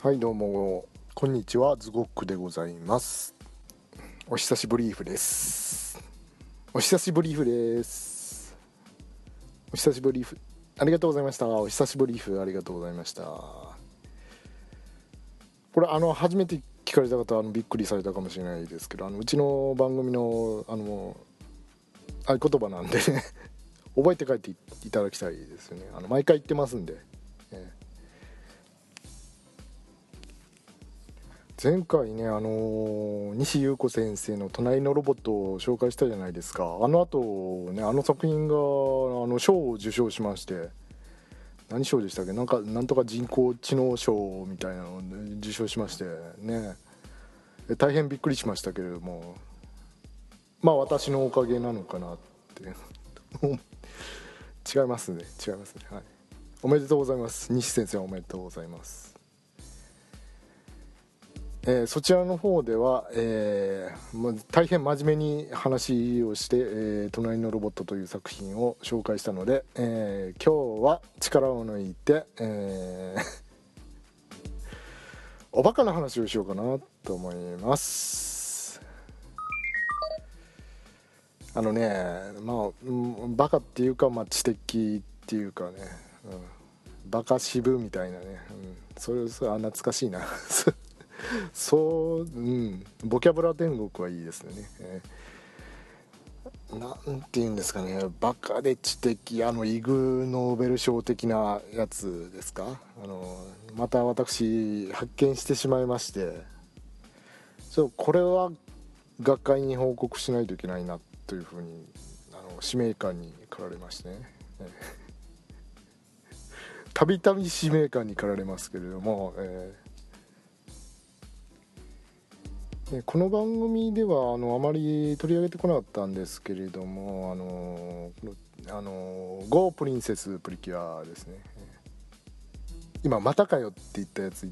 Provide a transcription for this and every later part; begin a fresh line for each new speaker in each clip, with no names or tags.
はいどうもこんにちはズゴックでございます。お久しぶりーふです。お久しぶりーふです。お久しぶりーふありがとうございました。お久しぶりーふありがとうございました。これあの初めて聞かれた方あのびっくりされたかもしれないですけどあのうちの番組のあの合言葉なんでね覚えて帰っていただきたいですよね。あの毎回言ってますんで、え前回ねあのー、西優子先生の「隣のロボット」を紹介したじゃないですか。あの後ねあの作品があの賞を受賞しまして。何賞でしたっけ？なんかなんとか人工知能賞みたいなのを受賞しまして。ね。大変びっくりしましたけれども。まあ私のおかげなのかなって。違いますね。違いますね。はい。おめでとうございます。西先生おめでとうございます。えー、そちらの方では、えー、大変真面目に話をして、えー「隣のロボット」という作品を紹介したので、えー、今日は力を抜いて、えー おバカな話をしようかなと思います。あのねまあ、うん、バカっていうか、まあ、知的っていうかね、うん、バカ渋みたいなね、うん、それそれ懐かしいな。そううんボキャブラ天国はいいですね、えー、て言うんですかね。バカで知的あのイグ・ノーベル賞的なやつですか？あのまた私発見してしまいまして。そうこれは学会に報告しないといけないなというふうにあの使命感に駆られましてね。たびたび使命感に駆られますけれども、えー。この番組ではあのあまり取り上げてこなかったんですけれどもあのあの GO プリンセスプリキュアですね。今またかよって言ったやつ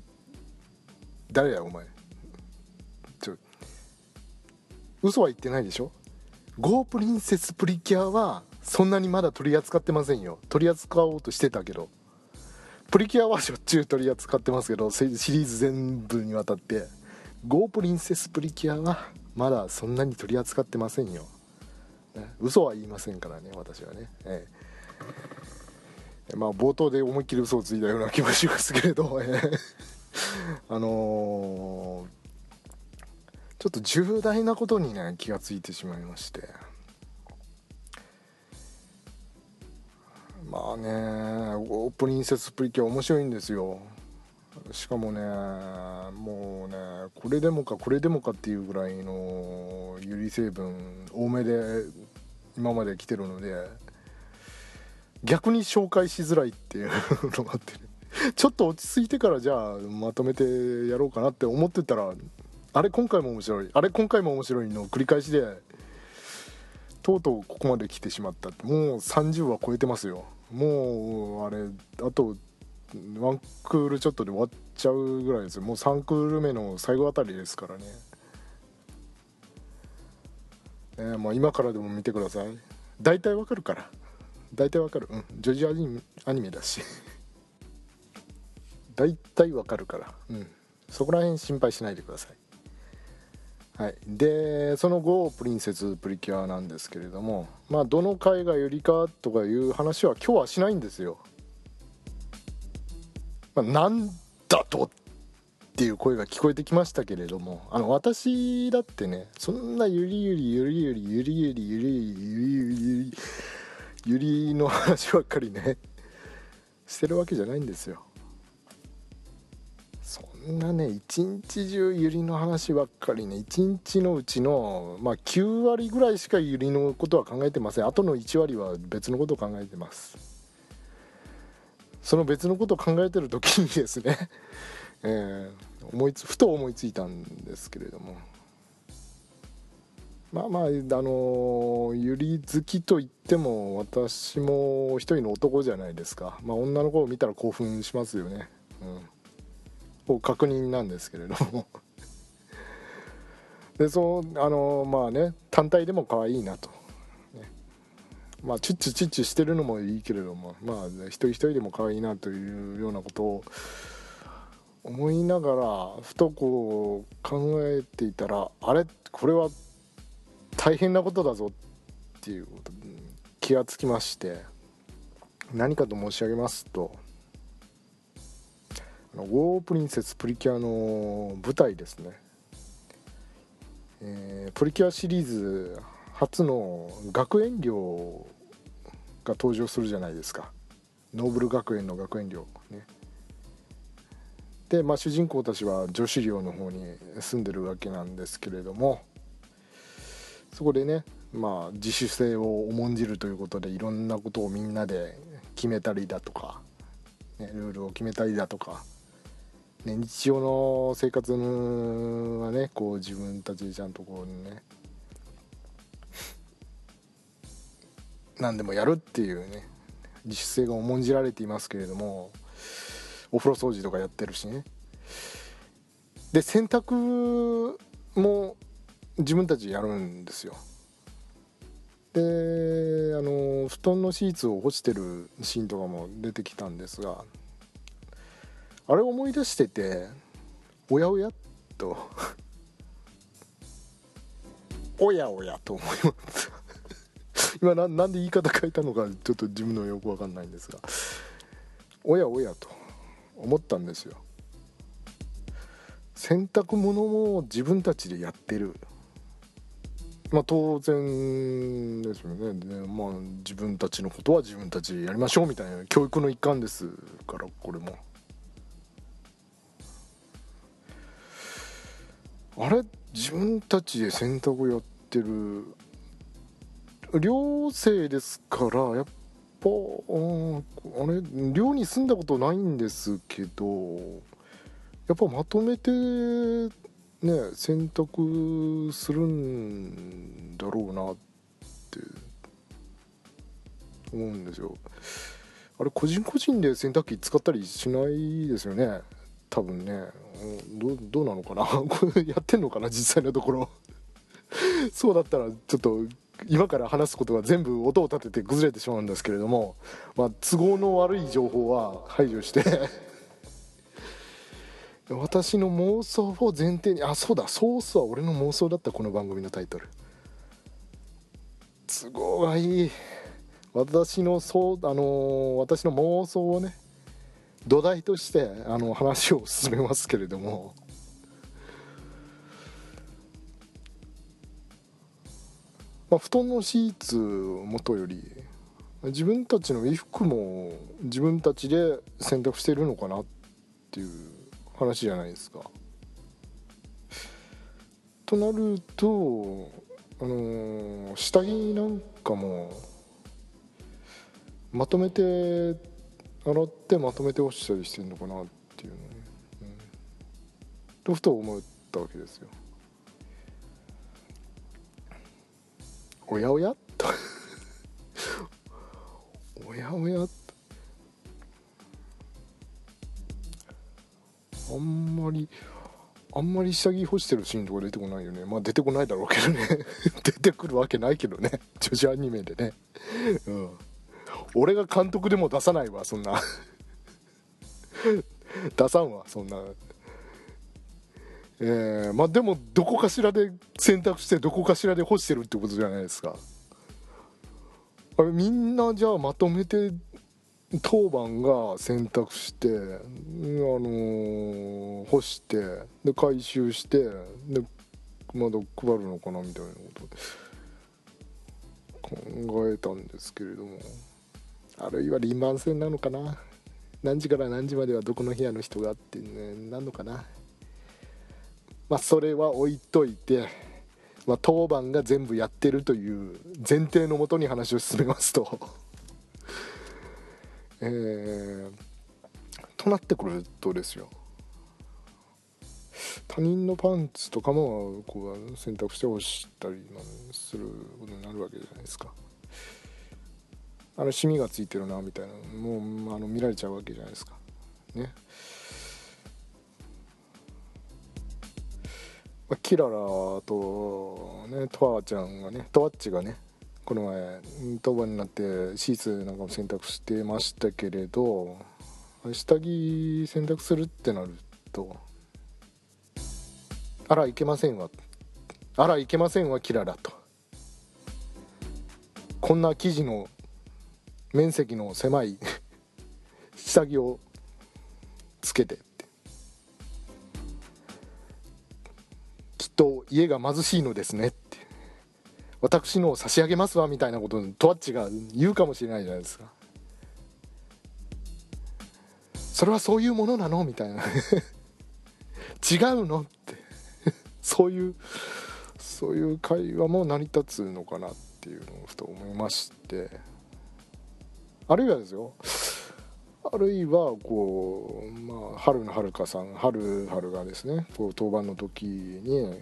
誰やお前。ちょ嘘は言ってないでしょ？GO プリンセスプリキュアはそんなにまだ取り扱ってませんよ。取り扱おうとしてたけど。プリキュアはしょっちゅう取り扱ってますけどシリーズ全部にわたって。ゴープリンセスプリキュアはまだそんなに取り扱ってませんよ、ね、嘘は言いませんからね私はね、ええ。まあ冒頭で思いっきり嘘をついたような気もしますけれど、あのー、ちょっと重大なことにね気がついてしまいまして。まあねゴープリンセスプリキュア面白いんですよ。しかもねもうねこれでもかこれでもかっていうぐらいの有利成分多めで今まで来てるので逆に紹介しづらいっていうのがあってねちょっと落ち着いてからじゃあまとめてやろうかなって思ってたらあれ今回も面白い。あれ今回も面白いの繰り返しでとうとうここまで来てしまったもう30は超えてますよ。もうあれあとワンクールちょっとで終わっちゃうぐらいですよ。もう3クール目の最後あたりですからね。えー、まあ、今からでも見てください。大体わかるから。大体わかる。うん。ジョージョアニメだし。大体わかるから。うん。そこら辺心配しないでください。はい、でその後プリンセスプリキュアなんですけれどもまあどの回がよりかとかいう話は今日はしないんですよ。まあ、なんだとっていう声が聞こえてきましたけれどもあの私だってねそんなゆりゆりゆりゆりゆりゆりゆりゆりゆりゆりの話ばっかりねしてるわけじゃないんですよそんなね一日中ゆりの話ばっかりね一日のうちのまあ9割ぐらいしかゆりのことは考えてませんあとの1割は別のことを考えてますその別のことを考えてる時にですね、えー、思いつふと思いついたんですけれども。まあまああのゆり好きといっても私も一人の男じゃないですか、まあ、女の子を見たら興奮しますよね、うん、確認なんですけれども。でそうあのまあね単体でも可愛いなと。まあチュッチュチュッチュしてるのもいいけれどもまあ一人一人でも可愛いなというようなことを思いながらふとこう考えていたらあれ？これは大変なことだぞっていうこと気がつきまして何かと申し上げますと「ウォープリンセスプリキュア」の舞台ですね、えー、プリキュアシリーズ初の学園寮が登場するじゃないですか。ノーブル学園の学園寮ね。で、まあ、主人公たちは女子寮の方に住んでるわけなんですけれどもそこでね、まあ、自主性を重んじるということでいろんなことをみんなで決めたりだとか、ね、ルールを決めたりだとか、ね、日常の生活はねこう自分たちでちゃんとこうね何でもやるっていうね自主性が重んじられていますけれどもお風呂掃除とかやってるしね。で洗濯も自分たちやるんですよ。であの布団のシーツを干してるシーンとかも出てきたんですがあれを思い出してておやおやと おやおやと思います。今ななんで言い方変えたのかちょっと自分のよく分かんないんですが。おやおやと。思ったんですよ。洗濯物も自分たちでやってる。まあ当然ですよね。で、まあ、自分たちのことは自分たちでやりましょうみたいな教育の一環ですからこれも。あれ？自分たちで洗濯やってる寮生ですからやっぱ、うん、あれ寮に住んだことないんですけどやっぱまとめてね選択するんだろうなって思うんですよ。あれ個人個人で洗濯機使ったりしないですよね。多分ね。どどうなのかな。やってんのかな実際のところ。そうだったらちょっと今から話すことは全部音を立てて崩れてしまうんですけれども、まあ、都合の悪い情報は排除して 私の妄想を前提にあそうだソースは俺の妄想だったこの番組のタイトル。都合がいい。私のそうあのー、私の妄想をね土台としてあの話を進めますけれども。まあ、布団のシーツ元より自分たちの衣服も自分たちで洗濯してるのかなっていう話じゃないですか。となると、あのー、下着なんかもまとめて洗ってまとめて干したりしてるのかなっていうね、うん、とふと思ったわけですよ。おやおや？と おやおや？あんまりあんまり下着干してるシーンとか出てこないよね。まあ出てこないだろうけどね。出てくるわけないけどね。女子アニメでね。うん。俺が監督でも出さないわそんな。出さんわそんな。えー、まあでもどこかしらで選択してどこかしらで干してるってことじゃないですか。あれみんなじゃあまとめて当番が選択して、あのー、干してで回収してでまだ配るのかなみたいなこと考えたんですけれども。あるいは輪番線なのかな。何時から何時まではどこの部屋の人がってねなんのかな。まあ、それは置いといて、まあ、当番が全部やってるという前提のもとに話を進めますと。えー、となってくるとですよ。他人のパンツとかもこう選択して干したりすることになるわけじゃないですか。あのシミがついてるなみたいなもうあの見られちゃうわけじゃないですか。ね。キララとねトワちゃんがねトワッチがねこの前当番になってシーツなんかも洗濯してましたけれど下着洗濯するってなると「あらいけませんわ」「あらいけませんわキララ」と。こんな生地の面積の狭い 下着をつけて。家が貧しいのですねって。私のを差し上げますわみたいなことをトワッチが言うかもしれないじゃないですか。それはそういうものなの？みたいな。違うの？って。そういうそういう会話も成り立つのかなっていうのをふと思いまして。あるいはですよ。あるいはこう、まあ、春のはるかさん春春がですねこう当番の時に、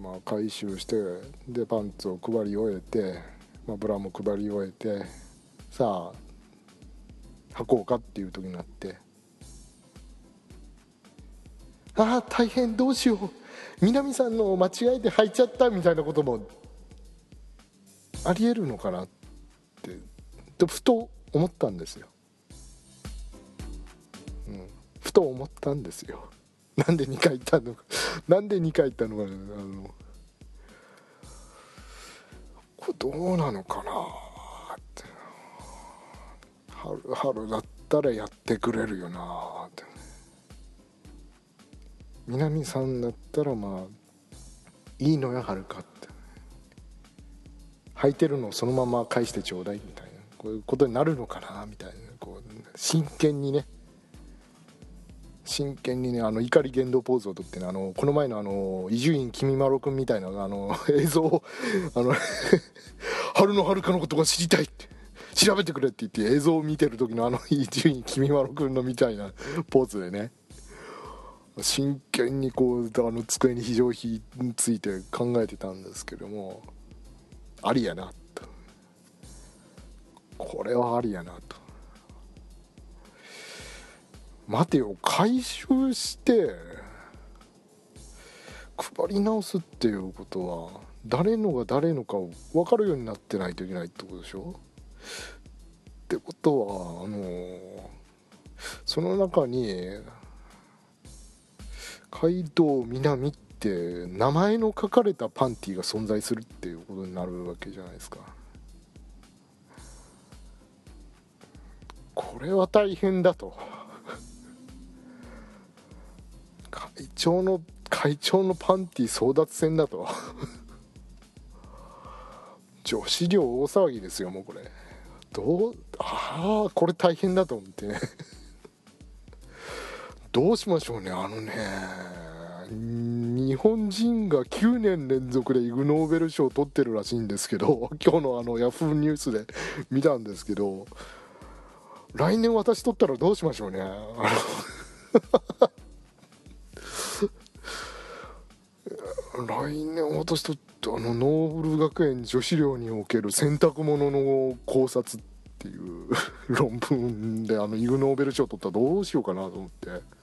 まあ、回収してでパンツを配り終えて、まあ、ブラも配り終えてさあ履こうかっていう時になって。ああ大変どうしよう。南さんの間違えて履いちゃったみたいなこともありえるのかなってとふと思ったんですよ、うん、ふと思ったんですよ。なんで2回言ったのか。なんで2回言ったのか。あのこれどうなのかな。って春春だったらやってくれるよな。って南さんだったらまあいいのよはるかって。履いてるのをそのまま返してちょうだいみたいな。こういうことになるのかなみたいな。こう真剣にね。真剣にねあの怒り言動ポーズをとってねあのこの前のあの伊集院君まろくんみたいなあの映像をあの 春のはるかのことが知りたいって調べてくれって言って映像を見てる時のあの伊集院君まろくんのみたいなポーズでね真剣にこうあの机に非常費について考えてたんですけどもありやなと。これはありやなと。待てよ回収して配り直すっていうことは誰のが誰のかを分かるようになってないといけないってことでしょ？ってことはあのその中に街道南って名前の書かれたパンティが存在するっていうことになるわけじゃないですか。これは大変だと。会長の会長のパンティ争奪戦だと。女子寮大騒ぎですよもうこれ。どうああこれ大変だと思ってね。どうしましょうねあのね。日本人が9年連続でイグ・ノーベル賞を取ってるらしいんですけど 今日のあのヤフーニュースで見たんですけど来年私取ったらどうしましょうね。あの来年私とあのノーブル学園女子寮における洗濯物の考察っていう論文であのイグ・ノーベル賞取ったらどうしようかなと思って。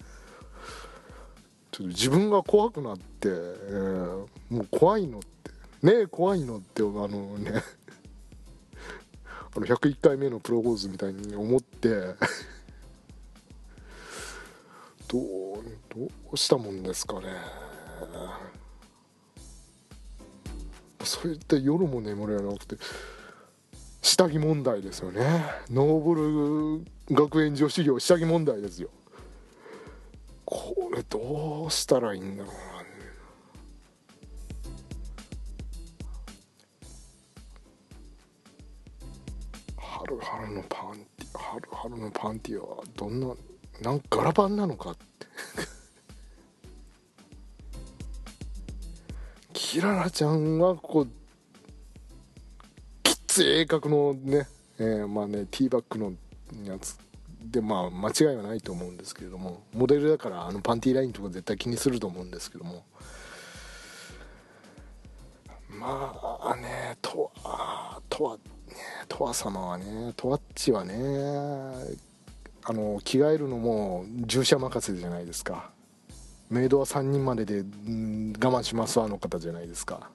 ちょっと自分が怖くなって、えー、もう怖いのって。ねえ怖いのってあのねあの101回目のプロポーズみたいに思って。どうどうしたもんですかね。そういった夜も眠れなくて下着問題ですよね。ノーブル学園女子寮下着問題ですよ。これどうしたらいいんだろうな。春春のパンティ春春のパンティはどんななんか柄パンなのかって。キララちゃんはこうきっつい鋭角のね、えー、まあねティーバッグのやつでまあ間違いはないと思うんですけれどもモデルだからあのパンティーラインとか絶対気にすると思うんですけども。まあねとわとわねとわ様はねとわっちはねあの着替えるのも従者任せじゃないですか。メイドは3人までで、うん、我慢しますわの方じゃないですか。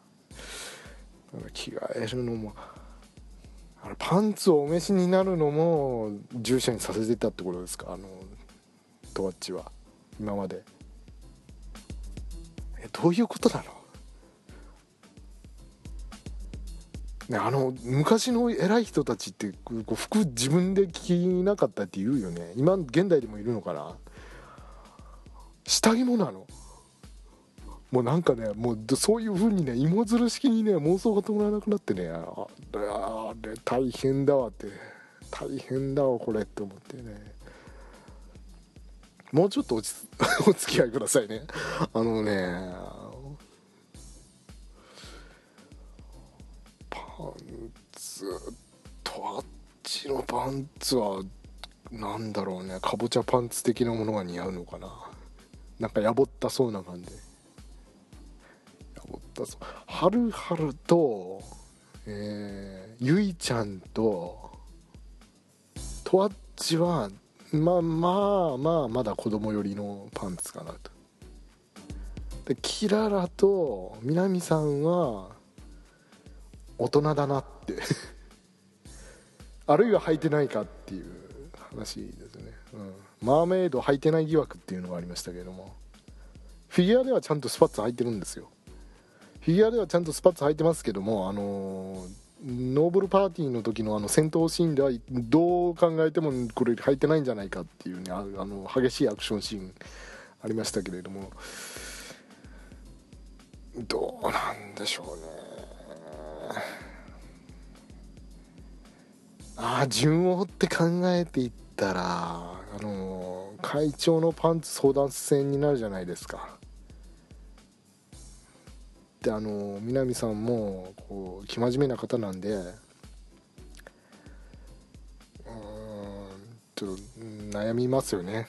着替えるのもあのパンツをお召しになるのも従者にさせてたってことですか？あのトワッチは。今まで。えどういうことなのね、あの昔の偉い人たちってこう服自分で着なかったって言うよね。今現代でもいるのかな？下着もなの？もうなんかねもうそういう風にね芋づる式にね妄想が止まらなくなってねあれ大変だわって大変だわこれって思ってね。もうちょっとお お付き合いくださいね。あのねパンツとあっちのパンツはなんだろうねかぼちゃパンツ的なものが似合うのかな。なんかやぼったそうな感じ。やぼったそう。はるはるとえー、ゆいちゃんととあっちはまあまあまあまだ子供寄りのパンツかなと。でキララと南さんは大人だなって。あるいは履いてないかっていう話ですね、うん、マーメイド履いてない疑惑っていうのがありましたけれどもフィギュアではちゃんとスパッツ履いてるんですよ。フィギュアではちゃんとスパッツ履いてますけどもあのノーブルパーティーの時のあの戦闘シーンではどう考えてもこれ履いてないんじゃないかっていうねあの激しいアクションシーンありましたけれども。どうなんでしょうね。ああ順を追って考えていったらあの会長のパンツ争奪戦になるじゃないですか。であの南さんもこう生真面目な方なんでうんちょっと悩みますよね。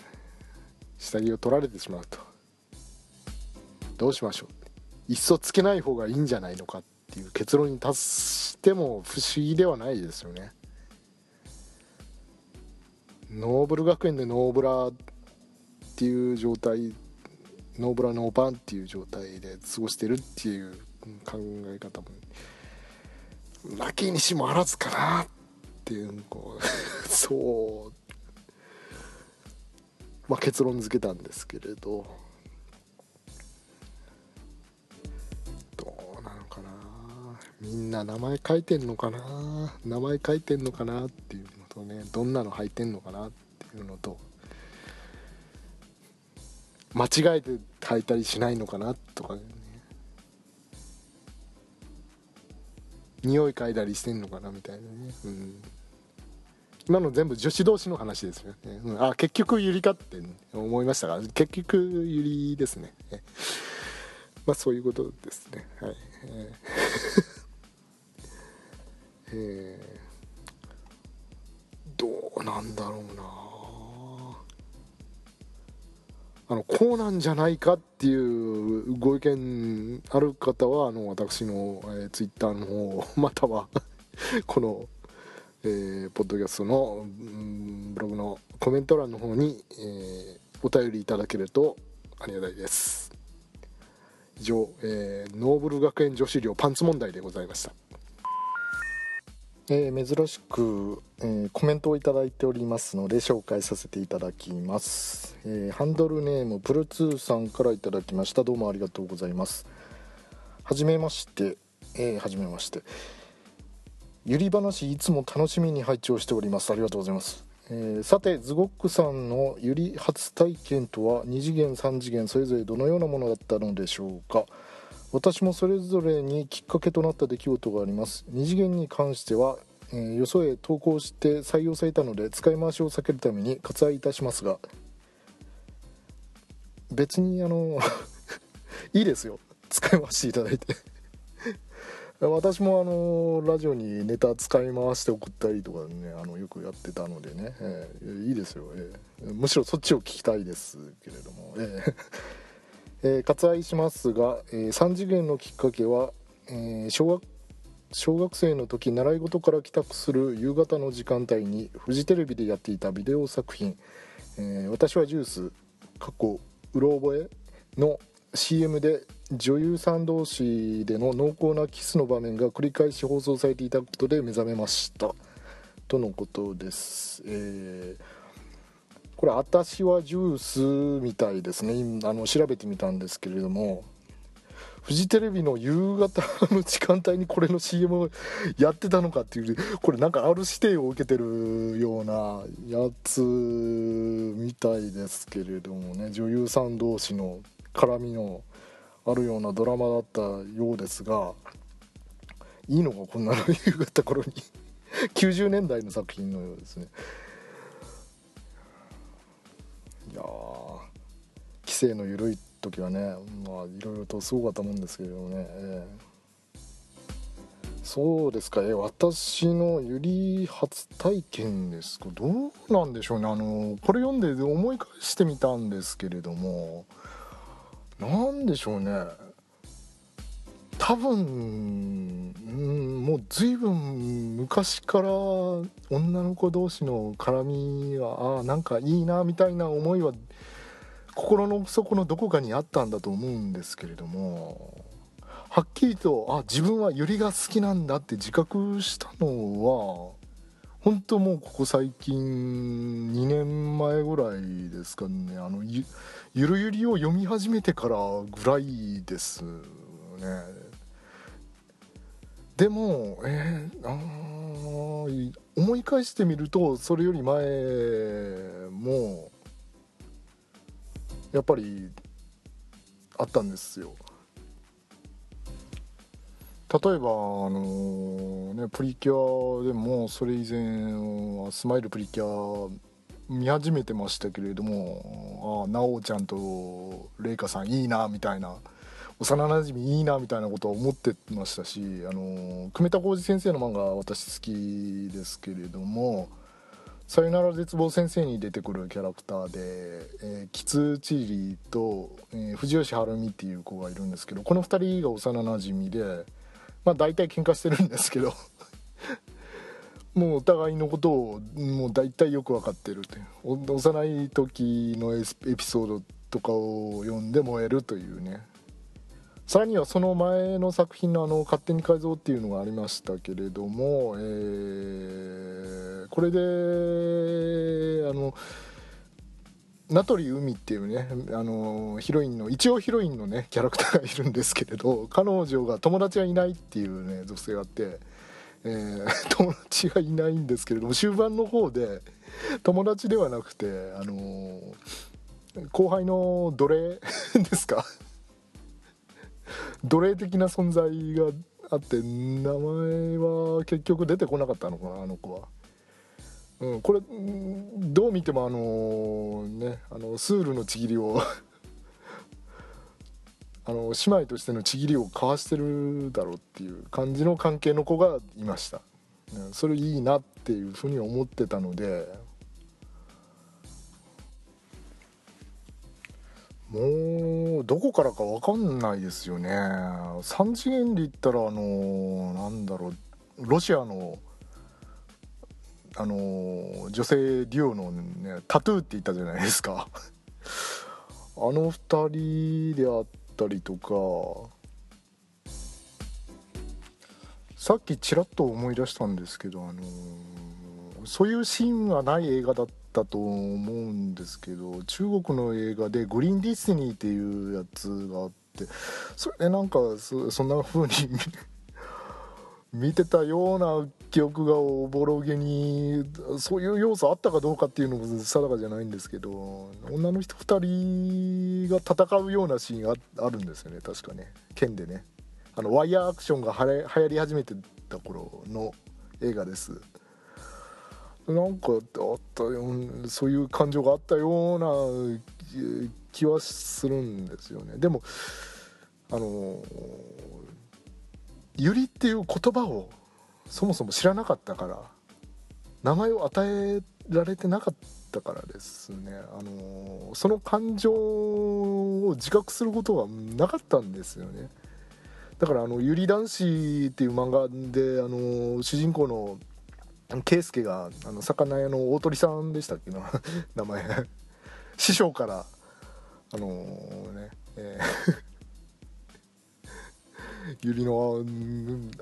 下着を取られてしまうと。どうしましょう。いっそつけない方がいいんじゃないのかっていう結論に達しても不思議ではないですよね。ノーブル学園でノーブラっていう状態ノーブラノーパンっていう状態で過ごしてるっていう考え方もなきにしもあらずかなっていうこう そうまあ結論付けたんですけれどどうなのかな。みんな名前書いてんのかな。名前書いてんのかなっていう。とねどんなの履いてんのかなっていうのと間違えて履いたりしないのかなとかね。匂い嗅いだりしてんのかなみたいなね、うん、今の全部女子同士の話ですよね、うん、あ結局ゆりかって思いましたが結局ゆりですね。まあそういうことですね。はい。えーえ。どうなんだろうな。あのこうなんじゃないかっていうご意見ある方はあの私の、えー、ツイッターの方または この、えー、ポッドキャストの、うん、ブログのコメント欄の方に、えー、お便りいただけるとありがたいです。以上、えー、ノーブル学園女子寮パンツ問題でございました。えー、珍しく、えー、コメントをいただいておりますので紹介させていただきます、えー、ハンドルネームプルツーさんからいただきました。どうもありがとうございます。はじめまして。えー、はじめまして。ゆり話いつも楽しみに拝聴しております。ありがとうございます、えー、さてズゴックさんのゆり初体験とは2次元3次元それぞれどのようなものだったのでしょうか。私もそれぞれにきっかけとなった出来事があります。二次元に関しては、えー、よそへ投稿して採用されたので使い回しを避けるために割愛いたしますが別にあの いいですよ。使い回していただいて。私もあのラジオにネタ使い回して送ったりとかねあのよくやってたのでね、えー、いいですよ、えー、むしろそっちを聞きたいですけれども、えー。えー、割愛しますが、えー、3次元のきっかけは、えー、小学小学生の時習い事から帰宅する夕方の時間帯にフジテレビでやっていたビデオ作品「えー、私はジュース」過去うろ覚えの CM で女優さん同士での濃厚なキスの場面が繰り返し放送されていたことで目覚めました。とのことです、えーこれ「私はジュース」みたいですね。あの調べてみたんですけれどもフジテレビの夕方の時間帯にこれの CM をやってたのかっていうこれなんかある指定を受けてるようなやつみたいですけれどもね。女優さん同士の絡みのあるようなドラマだったようですがいいのかこんなの夕方頃に。90年代の作品のようですね。いや規制の緩い時はねまあいろいろとすごかったもんですけどね、えー、そうですか。え私のゆり初体験ですか。どうなんでしょうね。あのこれ読んで思い返してみたんですけれども何でしょうね。多分、うん、もう随分昔から女の子同士の絡みはあなんかいいなみたいな思いは心の底のどこかにあったんだと思うんですけれどもはっきりとあ自分はユリが好きなんだって自覚したのは本当もうここ最近2年前ぐらいですかね。あのゆゆるゆりを読み始めてからぐらいですね。でもえー、あ思い返してみるとそれより前もやっぱりあったんですよ。例えばあのねプリキュアでもそれ以前はスマイルプリキュア見始めてましたけれどもああ奈緒ちゃんとレイカさんいいなみたいな幼なじみいいなみたいなことは思ってましたしあの久米田浩二先生の漫画は私好きですけれどもさよなら絶望先生に出てくるキャラクターで、えー、キツチリと、えー、藤吉晴美っていう子がいるんですけどこの2人が幼なじみでまあ大体喧嘩してるんですけど もうお互いのことをもう大体よく分かってるって幼い時のエピソードとかを読んで燃えるというね。さらにはその前の作品のあの「勝手に改造」っていうのがありましたけれども、えー、これであの名取海っていうねあのヒロインの一応ヒロインのねキャラクターがいるんですけれど彼女が友達がいないっていうね女性があって、えー、友達がいないんですけれども終盤の方で友達ではなくてあの後輩の奴隷ですか？奴隷的な存在があって名前は結局出てこなかったのかなあの子は。うん、これどう見てもあのねあのスールのちぎりを あの姉妹としてのちぎりを交わしてるだろうっていう感じの関係の子がいました、うんそれいいなっていうふうに思ってたのでもうどこからか分かんないですよね。3次元で言ったらあのなんだろうロシアのあの女性デュオのねタトゥーって言ったじゃないですか。あの2人であったりとかさっきちらっと思い出したんですけどあのそういうシーンがない映画だったと思うんですけど中国の映画で「グリーンディスニー」っていうやつがあってそれでなんかそんな風に 見てたような記憶がおぼろげにそういう要素あったかどうかっていうのも定かじゃないんですけど女の人2人が戦うようなシーンがあるんですよね確かね。剣でね。あのワイヤーアクションがはれ流行り始めてた頃の映画です。なんかあったよそういう感情があったような気はするんですよね。でもあの「ゆり」っていう言葉をそもそも知らなかったから名前を与えられてなかったからですね。あのその感情を自覚することがなかったんですよね。だからあの「ゆり男子」っていう漫画であの主人公の圭介があの魚屋の大鳥さんでしたっけ？な 名前。師匠からあのー、ねえー、ゆりの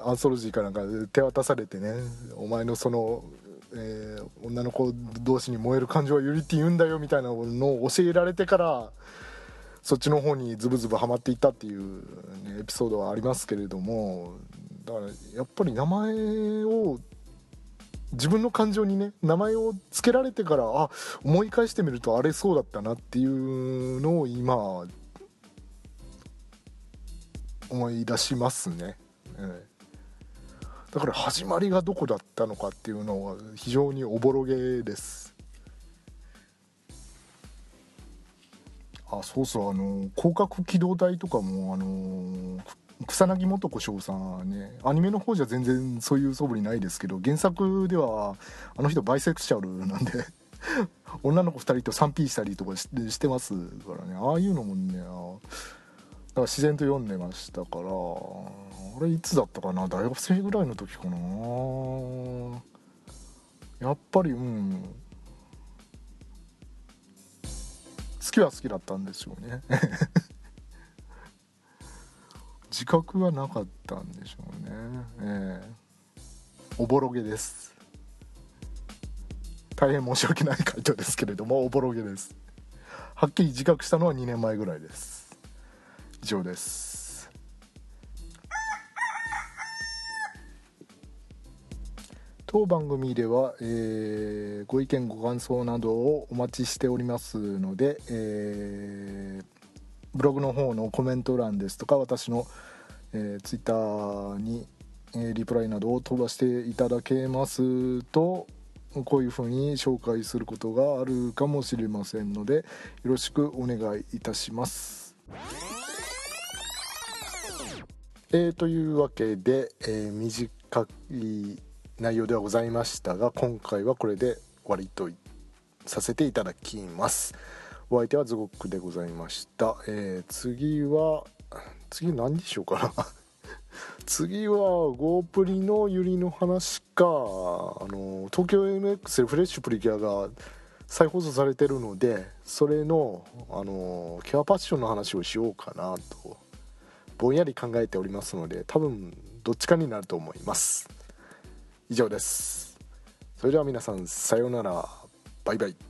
アンソロジーかなんか手渡されてねお前のその、えー、女の子同士に燃える感情はゆりって言うんだよみたいなのを教えられてからそっちの方にズブズブハマっていったっていう、ね、エピソードはありますけれどもだからやっぱり名前を自分の感情にね名前を付けられてからあ思い返してみるとあれそうだったなっていうのを今思い出しますね、えー、だから始まりがどこだったのかっていうのは非常におぼろげです。あそうそうあの広角機動隊とかもあの草薙素子翔さんねアニメの方じゃ全然そういう素振りないですけど原作ではあの人バイセクシャルなんで 女の子2人と 3P したりとかしてますからね。ああいうのもねだから自然と読んでましたからあれいつだったかな？大学生ぐらいの時かな？やっぱりうん。好きは好きだったんでしょうね。自覚はなかったんでしょうね。ええ。おぼろげです。大変申し訳ない回答ですけれどもおぼろげです。はっきり自覚したのは2年前ぐらいです。以上です。当番組では、えー、ご意見ご感想などをお待ちしておりますので、えーブログの方のコメント欄ですとか私の、えー、ツイッターに、えー、リプライなどを飛ばしていただけますとこういうふうに紹介することがあるかもしれませんのでよろしくお願いいたします。えー、というわけで、えー、短い内容ではございましたが今回はこれで終わりとさせていただきます。お相手はズゴックでございました、えー、次は次何でしょうかな。次はゴープリのユリの話か。あの東京 MX でフレッシュプリキュアが再放送されてるのでそれのあのキュアパッションの話をしようかなとぼんやり考えておりますので多分どっちかになると思います。以上です。それでは皆さんさようなら。バイバイ。